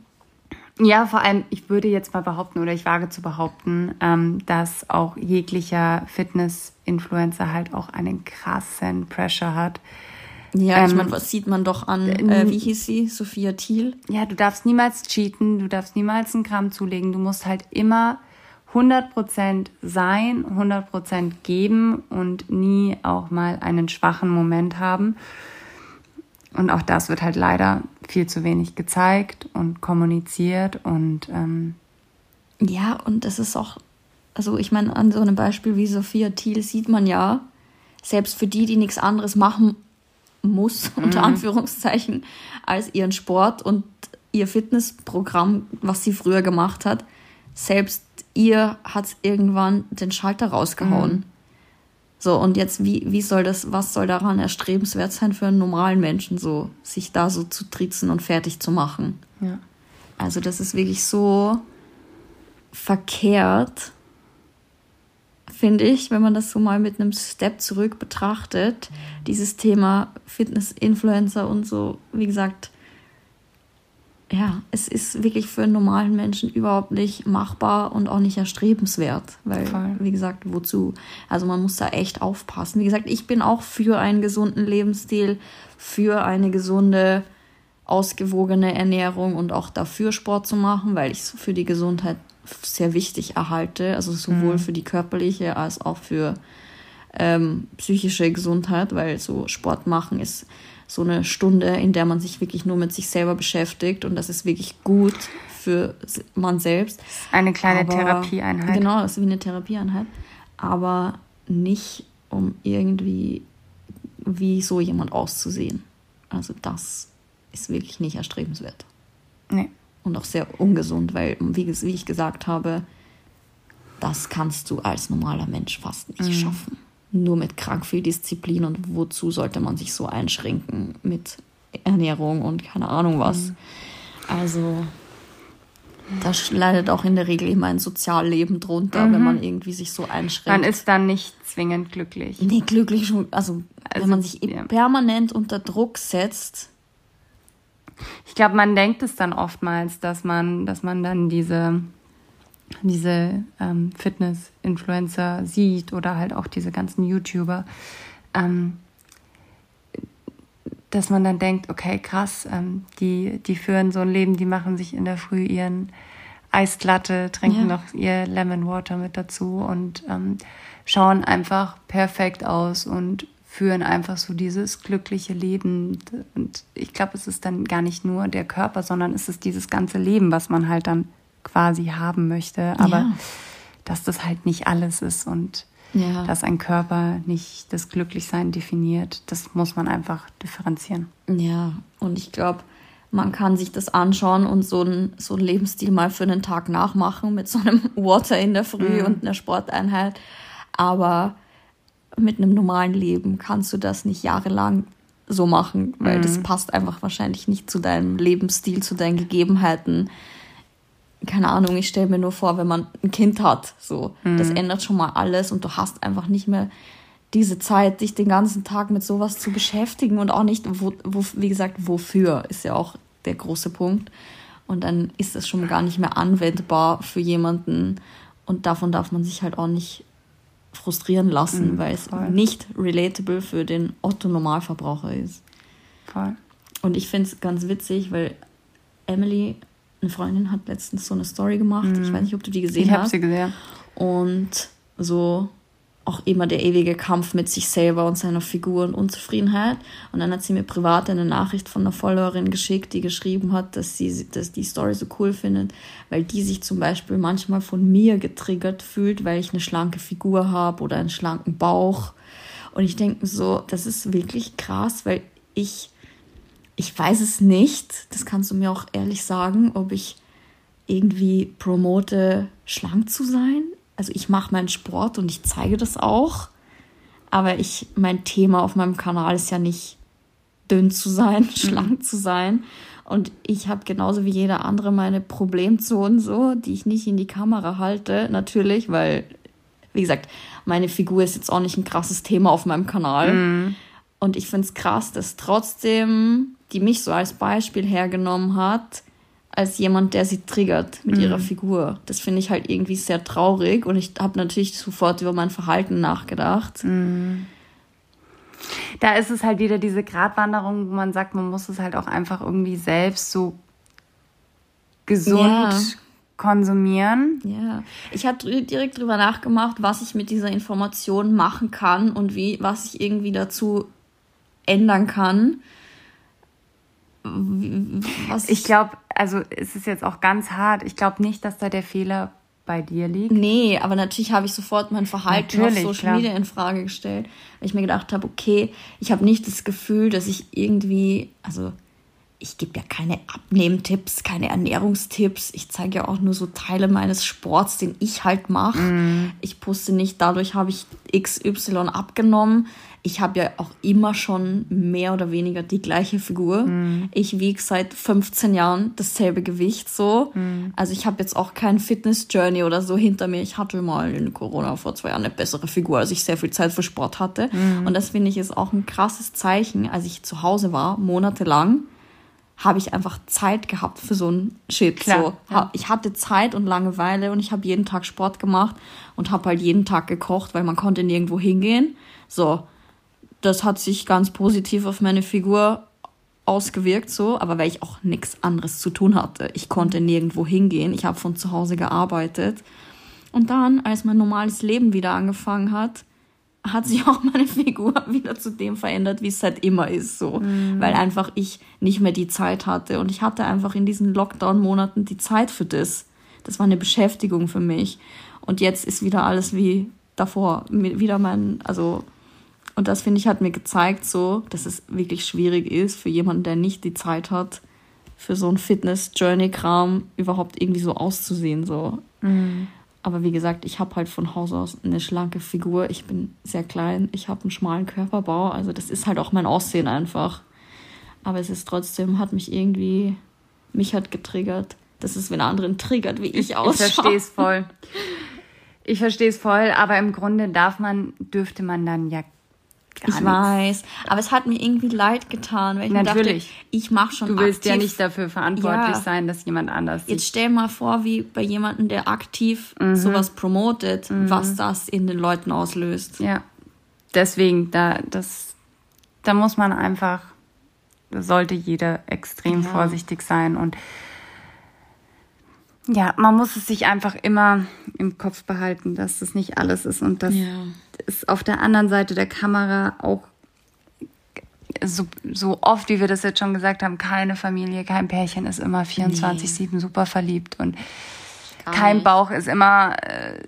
Ja, vor allem, ich würde jetzt mal behaupten oder ich wage zu behaupten, ähm, dass auch jeglicher Fitness-Influencer halt auch einen krassen Pressure hat ja, ähm, ich meine, was sieht man doch an, äh, wie hieß sie, Sophia Thiel? Ja, du darfst niemals cheaten, du darfst niemals einen Gramm zulegen, du musst halt immer 100% sein, 100% geben und nie auch mal einen schwachen Moment haben. Und auch das wird halt leider viel zu wenig gezeigt und kommuniziert und ähm ja, und das ist auch, also ich meine, an so einem Beispiel wie Sophia Thiel sieht man ja, selbst für die, die nichts anderes machen muss, [LAUGHS] mhm. unter Anführungszeichen, als ihren Sport und ihr Fitnessprogramm, was sie früher gemacht hat. Selbst ihr hat irgendwann den Schalter rausgehauen. Mhm. So, und jetzt, wie, wie soll das, was soll daran erstrebenswert sein für einen normalen Menschen, so, sich da so zu tritzen und fertig zu machen? Ja. Also, das ist wirklich so verkehrt finde ich, wenn man das so mal mit einem Step zurück betrachtet, dieses Thema Fitness-Influencer und so, wie gesagt, ja, es ist wirklich für einen normalen Menschen überhaupt nicht machbar und auch nicht erstrebenswert, weil, Voll. wie gesagt, wozu? Also man muss da echt aufpassen. Wie gesagt, ich bin auch für einen gesunden Lebensstil, für eine gesunde, ausgewogene Ernährung und auch dafür Sport zu machen, weil ich es für die Gesundheit sehr wichtig erhalte, also sowohl mhm. für die körperliche als auch für ähm, psychische Gesundheit, weil so Sport machen ist so eine Stunde, in der man sich wirklich nur mit sich selber beschäftigt und das ist wirklich gut für man selbst. Eine kleine aber, Therapieeinheit. Genau, das ist wie eine Therapieeinheit, aber nicht um irgendwie wie so jemand auszusehen. Also das ist wirklich nicht erstrebenswert. Nee und auch sehr ungesund, weil, wie, wie ich gesagt habe, das kannst du als normaler Mensch fast nicht mhm. schaffen. Nur mit krank viel Disziplin und wozu sollte man sich so einschränken mit Ernährung und keine Ahnung was. Mhm. Also da leidet auch in der Regel immer ein Sozialleben drunter, mhm. wenn man irgendwie sich so einschränkt. Man ist dann nicht zwingend glücklich. Nee, glücklich schon. Also, also wenn man sich ja. permanent unter Druck setzt, ich glaube, man denkt es dann oftmals, dass man, dass man dann diese, diese ähm, Fitness-Influencer sieht oder halt auch diese ganzen YouTuber, ähm, dass man dann denkt, okay, krass, ähm, die, die führen so ein Leben, die machen sich in der Früh ihren Eislatte, trinken ja. noch ihr Lemon Water mit dazu und ähm, schauen einfach perfekt aus und führen einfach so dieses glückliche Leben. Und ich glaube, es ist dann gar nicht nur der Körper, sondern es ist dieses ganze Leben, was man halt dann quasi haben möchte. Aber ja. dass das halt nicht alles ist und ja. dass ein Körper nicht das Glücklichsein definiert, das muss man einfach differenzieren. Ja, und ich glaube, man kann sich das anschauen und so einen so einen Lebensstil mal für einen Tag nachmachen mit so einem [LAUGHS] Water in der Früh mhm. und einer Sporteinheit. Aber mit einem normalen Leben kannst du das nicht jahrelang so machen, weil mhm. das passt einfach wahrscheinlich nicht zu deinem Lebensstil, zu deinen Gegebenheiten. Keine Ahnung, ich stelle mir nur vor, wenn man ein Kind hat, so, mhm. das ändert schon mal alles und du hast einfach nicht mehr diese Zeit, dich den ganzen Tag mit sowas zu beschäftigen und auch nicht, wo, wo, wie gesagt, wofür ist ja auch der große Punkt. Und dann ist es schon gar nicht mehr anwendbar für jemanden. Und davon darf man sich halt auch nicht frustrieren lassen, mhm, weil es voll. nicht relatable für den Otto-Normalverbraucher ist. Voll. Und ich finde es ganz witzig, weil Emily, eine Freundin, hat letztens so eine Story gemacht. Mhm. Ich weiß nicht, ob du die gesehen ich hast. Ich habe sie gesehen. Und so auch immer der ewige Kampf mit sich selber und seiner Figur und Unzufriedenheit. Und dann hat sie mir privat eine Nachricht von einer Followerin geschickt, die geschrieben hat, dass sie dass die Story so cool findet, weil die sich zum Beispiel manchmal von mir getriggert fühlt, weil ich eine schlanke Figur habe oder einen schlanken Bauch. Und ich denke so, das ist wirklich krass, weil ich, ich weiß es nicht, das kannst du mir auch ehrlich sagen, ob ich irgendwie promote, schlank zu sein also ich mache meinen Sport und ich zeige das auch, aber ich, mein Thema auf meinem Kanal ist ja nicht dünn zu sein, [LAUGHS] mhm. schlank zu sein. Und ich habe genauso wie jeder andere meine Problemzonen so, die ich nicht in die Kamera halte, natürlich, weil, wie gesagt, meine Figur ist jetzt auch nicht ein krasses Thema auf meinem Kanal. Mhm. Und ich finde es krass, dass trotzdem die mich so als Beispiel hergenommen hat, als jemand, der sie triggert mit mhm. ihrer Figur. Das finde ich halt irgendwie sehr traurig und ich habe natürlich sofort über mein Verhalten nachgedacht. Mhm. Da ist es halt wieder diese Gratwanderung, wo man sagt, man muss es halt auch einfach irgendwie selbst so gesund ja. konsumieren. Ja, ich habe direkt drüber nachgemacht, was ich mit dieser Information machen kann und wie, was ich irgendwie dazu ändern kann. Was ich glaube, also es ist jetzt auch ganz hart. Ich glaube nicht, dass da der Fehler bei dir liegt. Nee, aber natürlich habe ich sofort mein Verhalten natürlich, auf Social klar. Media in Frage gestellt, weil ich mir gedacht habe, okay, ich habe nicht das Gefühl, dass ich irgendwie, also ich gebe ja keine Abnehmtipps, keine Ernährungstipps. Ich zeige ja auch nur so Teile meines Sports, den ich halt mache. Mm. Ich poste nicht, dadurch habe ich XY abgenommen ich habe ja auch immer schon mehr oder weniger die gleiche Figur. Mhm. Ich wiege seit 15 Jahren dasselbe Gewicht so. Mhm. Also ich habe jetzt auch kein Fitness-Journey oder so hinter mir. Ich hatte mal in Corona vor zwei Jahren eine bessere Figur, als ich sehr viel Zeit für Sport hatte. Mhm. Und das finde ich ist auch ein krasses Zeichen. Als ich zu Hause war, monatelang, habe ich einfach Zeit gehabt für so ein Shit. Klar, so. Ja. Ich hatte Zeit und Langeweile und ich habe jeden Tag Sport gemacht und habe halt jeden Tag gekocht, weil man konnte nirgendwo hingehen. So, das hat sich ganz positiv auf meine Figur ausgewirkt, so, aber weil ich auch nichts anderes zu tun hatte. Ich konnte nirgendwo hingehen, ich habe von zu Hause gearbeitet. Und dann, als mein normales Leben wieder angefangen hat, hat sich auch meine Figur [LAUGHS] wieder zu dem verändert, wie es seit immer ist, so. Mhm. Weil einfach ich nicht mehr die Zeit hatte. Und ich hatte einfach in diesen Lockdown-Monaten die Zeit für das. Das war eine Beschäftigung für mich. Und jetzt ist wieder alles wie davor. Wieder mein, also und das, finde ich, hat mir gezeigt, so, dass es wirklich schwierig ist für jemanden, der nicht die Zeit hat, für so ein Fitness-Journey-Kram überhaupt irgendwie so auszusehen. So. Mhm. Aber wie gesagt, ich habe halt von Haus aus eine schlanke Figur. Ich bin sehr klein, ich habe einen schmalen Körperbau. Also das ist halt auch mein Aussehen einfach. Aber es ist trotzdem, hat mich irgendwie, mich hat getriggert. Das ist, wenn anderen triggert, wie ich ausschaue. [LAUGHS] Ich verstehe es voll. Ich verstehe es voll, aber im Grunde darf man, dürfte man dann ja Gar ich nichts. weiß, aber es hat mir irgendwie leid getan, weil ich Natürlich. Dachte, ich mache schon Du willst aktiv. ja nicht dafür verantwortlich ja. sein, dass jemand anders Jetzt stell mal vor, wie bei jemandem, der aktiv mhm. sowas promotet, mhm. was das in den Leuten auslöst. Ja. Deswegen, da, das, da muss man einfach, da sollte jeder extrem ja. vorsichtig sein und ja, man muss es sich einfach immer im Kopf behalten, dass das nicht alles ist und dass ja. Es auf der anderen Seite der Kamera auch so, so oft, wie wir das jetzt schon gesagt haben, keine Familie, kein Pärchen ist immer 24-7 nee. super verliebt und Gar kein nicht. Bauch ist immer äh,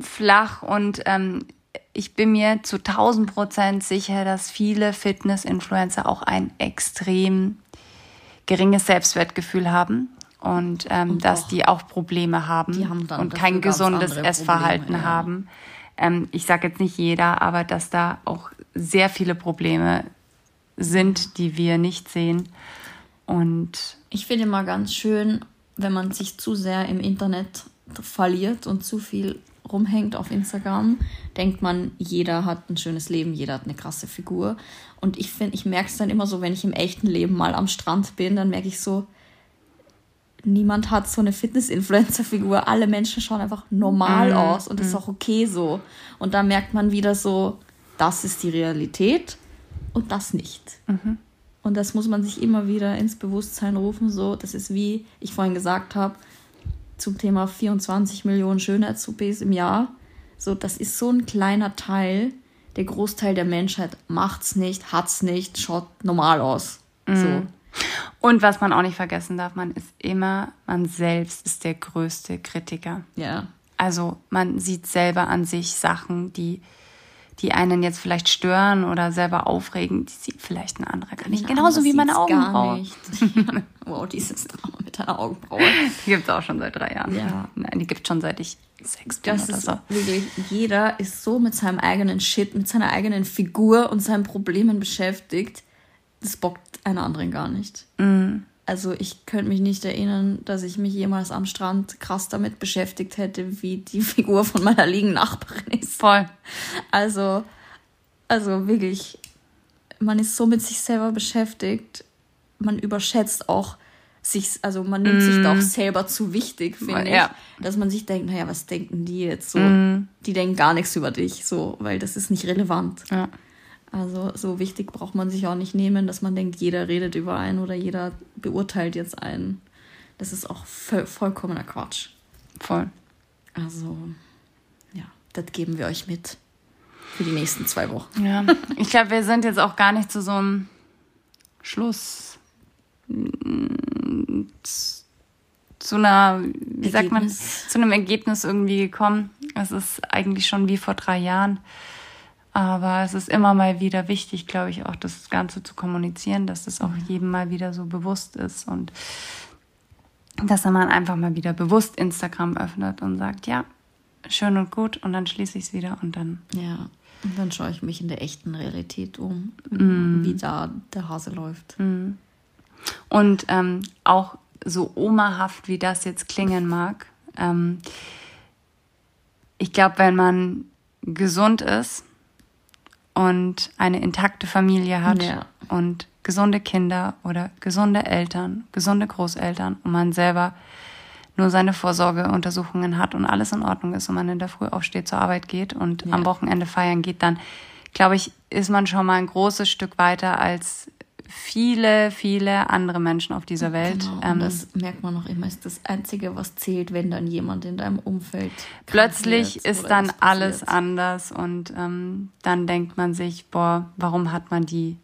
flach und ähm, ich bin mir zu 1000 Prozent sicher, dass viele Fitness-Influencer auch ein extrem geringes Selbstwertgefühl haben und, ähm, und dass die auch Probleme haben, haben und kein gesundes Essverhalten Probleme, ja. haben. Ähm, ich sage jetzt nicht jeder, aber dass da auch sehr viele Probleme sind, die wir nicht sehen. Und ich finde mal ganz schön, wenn man sich zu sehr im Internet verliert und zu viel rumhängt auf Instagram, denkt man, jeder hat ein schönes Leben, jeder hat eine krasse Figur. Und ich finde, ich merke es dann immer so, wenn ich im echten Leben mal am Strand bin, dann merke ich so, niemand hat so eine Fitness-Influencer-Figur. Alle Menschen schauen einfach normal Mhm. aus und das ist auch okay so. Und da merkt man wieder so, das ist die Realität und das nicht. Mhm. Und das muss man sich immer wieder ins Bewusstsein rufen. So, das ist wie ich vorhin gesagt habe zum Thema 24 Millionen Schönheits-OPs im Jahr. So, das ist so ein kleiner Teil. Der Großteil der Menschheit macht's nicht, hat's nicht, schaut normal aus. So. Und was man auch nicht vergessen darf, man ist immer, man selbst ist der größte Kritiker. Ja. Also man sieht selber an sich Sachen, die, die einen jetzt vielleicht stören oder selber aufregen, die sieht vielleicht ein anderer gar nicht. Genauso wie meine Augenbraue. Ja. [LAUGHS] Wow, dieses Drama mit deiner Augenbraue. Die gibt es auch schon seit drei Jahren. Ja. Nein, die gibt schon seit ich sechs bin Das oder ist so. wirklich, jeder ist so mit seinem eigenen Shit, mit seiner eigenen Figur und seinen Problemen beschäftigt. Das bockt einen anderen gar nicht. Also ich könnte mich nicht erinnern, dass ich mich jemals am Strand krass damit beschäftigt hätte, wie die [LAUGHS] Figur von meiner liegenden Nachbarin ist. Voll. Also, also wirklich, man ist so mit sich selber beschäftigt, man überschätzt auch sich, also man nimmt sich da auch selber zu wichtig, finde Ja. ich, dass man sich denkt, naja, was denken die jetzt so? Die denken gar nichts über dich, so, weil das ist nicht relevant. Ja. Also so wichtig braucht man sich auch nicht nehmen, dass man denkt, jeder redet über einen oder jeder beurteilt jetzt einen. Das ist auch voll, vollkommener Quatsch. Voll. Also, ja, das geben wir euch mit für die nächsten zwei Wochen. Ja, ich glaube, wir sind jetzt auch gar nicht zu so einem Schluss. Zu einer, wie sagt man, Ergebnis. zu einem Ergebnis irgendwie gekommen. Es ist eigentlich schon wie vor drei Jahren. Aber es ist immer mal wieder wichtig, glaube ich, auch das Ganze zu kommunizieren, dass das auch jedem mal wieder so bewusst ist und dass man einfach mal wieder bewusst Instagram öffnet und sagt, ja, schön und gut und dann schließe ich es wieder und dann Ja, und dann schaue ich mich in der echten Realität um, Mm. wie da der Hase läuft. Und ähm, auch so omahaft, wie das jetzt klingen mag, ähm, ich glaube, wenn man gesund ist und eine intakte Familie hat Ja. und gesunde Kinder oder gesunde Eltern, gesunde Großeltern und man selber nur seine Vorsorgeuntersuchungen hat und alles in Ordnung ist und man in der Früh aufsteht, zur Arbeit geht und Ja. am Wochenende feiern geht, dann glaube ich, ist man schon mal ein großes Stück weiter als viele, viele andere Menschen auf dieser Welt. Genau, Ähm, das merkt man noch immer, ist das Einzige, was zählt, wenn dann jemand in deinem Umfeld plötzlich ist dann alles anders und ähm, dann denkt man sich, boah, warum hat man die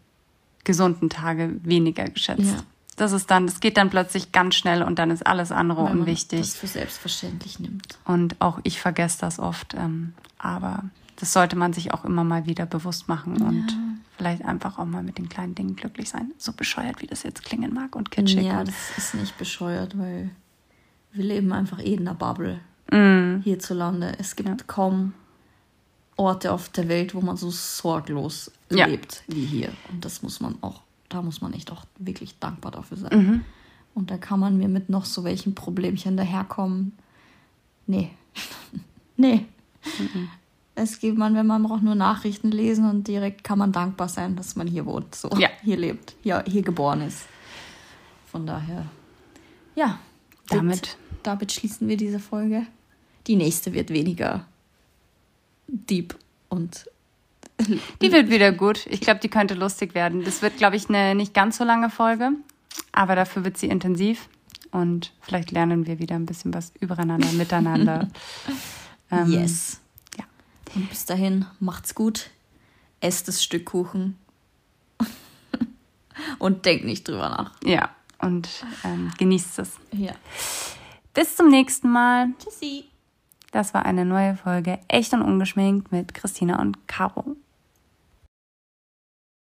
gesunden Tage weniger geschätzt? Ja. Das ist dann, das geht dann plötzlich ganz schnell und dann ist alles andere Weil man unwichtig. das für selbstverständlich nimmt. Und auch ich vergesse das oft. Ähm, aber das sollte man sich auch immer mal wieder bewusst machen und vielleicht einfach auch mal mit den kleinen Dingen glücklich sein. So bescheuert, wie das jetzt klingen mag und kitschig. Ja, das ist nicht bescheuert, weil wir leben einfach eh in einer Bubble Mm, hierzulande. Es gibt kaum Orte auf der Welt, wo man so sorglos Ja. lebt wie hier. Und das muss man auch, da muss man echt auch wirklich dankbar dafür sein. Mhm. Und da kann man mir mit noch so welchen Problemchen daherkommen. Nee. [LAUGHS] nee. Es gibt man, wenn man braucht nur Nachrichten lesen und direkt kann man dankbar sein, dass man hier wohnt, so Ja. hier lebt, hier, hier geboren ist. Von daher, ja. Damit- damit schließen wir diese Folge. Die nächste wird weniger deep und Die wird wieder gut. Ich glaube, die könnte lustig werden. Das wird, glaube ich, eine nicht ganz so lange Folge, aber dafür wird sie intensiv und vielleicht lernen wir wieder ein bisschen was übereinander, miteinander. [LAUGHS] Ähm, yes. Und bis dahin, macht's gut. Esst das Stück Kuchen. [LAUGHS] und denkt nicht drüber nach. Ja, und ähm, genießt es. Ja. Bis zum nächsten Mal. Tschüssi. Das war eine neue Folge Echt und Ungeschminkt mit Christina und Caro.